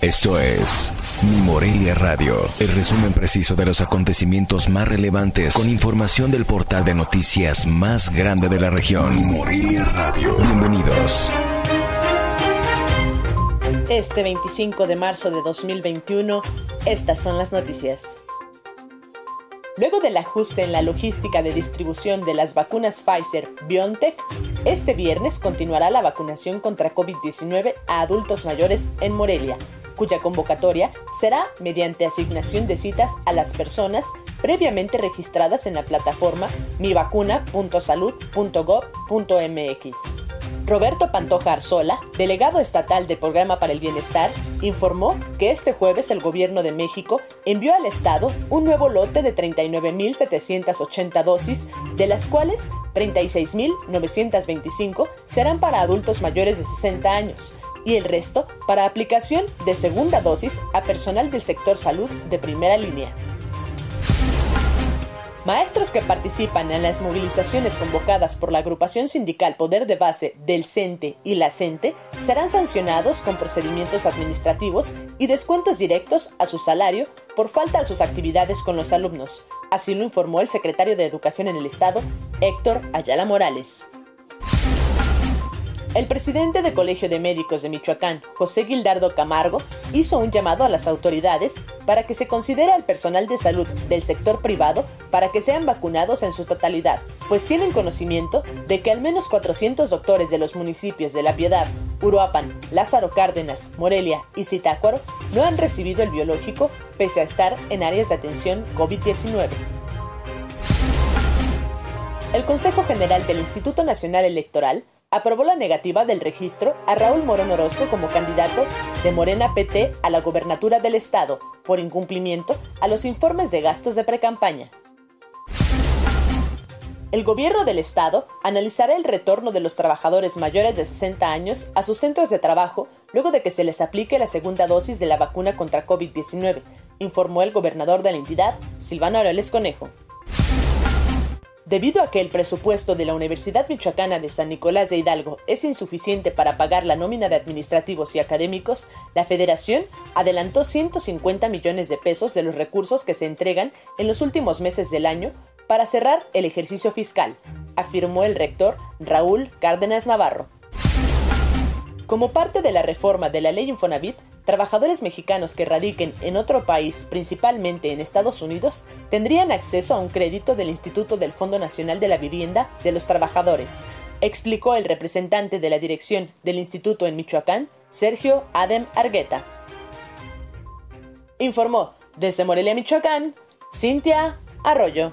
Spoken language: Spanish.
Esto es Mi Morelia Radio, el resumen preciso de los acontecimientos más relevantes con información del portal de noticias más grande de la región. Mi Morelia Radio. Bienvenidos. Este 25 de marzo de 2021, estas son las noticias. Luego del ajuste en la logística de distribución de las vacunas Pfizer BioNTech, este viernes continuará la vacunación contra COVID-19 a adultos mayores en Morelia, cuya convocatoria será mediante asignación de citas a las personas previamente registradas en la plataforma mivacuna.salud.gov.mx. Roberto Pantoja Arzola, delegado estatal del Programa para el Bienestar, informó que este jueves el Gobierno de México envió al Estado un nuevo lote de 39.780 dosis, de las cuales 36.925 serán para adultos mayores de 60 años y el resto para aplicación de segunda dosis a personal del sector salud de primera línea. Maestros que participan en las movilizaciones convocadas por la agrupación sindical Poder de Base del CENTE y la CENTE serán sancionados con procedimientos administrativos y descuentos directos a su salario por falta a sus actividades con los alumnos. Así lo informó el secretario de Educación en el Estado, Héctor Ayala Morales. El presidente del Colegio de Médicos de Michoacán, José Gildardo Camargo, hizo un llamado a las autoridades para que se considere al personal de salud del sector privado para que sean vacunados en su totalidad, pues tienen conocimiento de que al menos 400 doctores de los municipios de La Piedad, Uruapan, Lázaro Cárdenas, Morelia y Zitácuaro no han recibido el biológico pese a estar en áreas de atención COVID-19. El Consejo General del Instituto Nacional Electoral aprobó la negativa del registro a Raúl Morón Orozco como candidato de Morena PT a la gobernatura del estado por incumplimiento a los informes de gastos de precampaña. El gobierno del estado analizará el retorno de los trabajadores mayores de 60 años a sus centros de trabajo luego de que se les aplique la segunda dosis de la vacuna contra COVID-19, informó el gobernador de la entidad, Silvano Aureoles Conejo. Debido a que el presupuesto de la Universidad Michoacana de San Nicolás de Hidalgo es insuficiente para pagar la nómina de administrativos y académicos, la Federación adelantó 150 millones de pesos de los recursos que se entregan en los últimos meses del año para cerrar el ejercicio fiscal, afirmó el rector Raúl Cárdenas Navarro. Como parte de la reforma de la ley Infonavit, trabajadores mexicanos que radiquen en otro país, principalmente en Estados Unidos, tendrían acceso a un crédito del Instituto del Fondo Nacional de la Vivienda de los Trabajadores, explicó el representante de la dirección del instituto en Michoacán, Sergio Adem Argueta. Informó desde Morelia, Michoacán, Cintia Arroyo.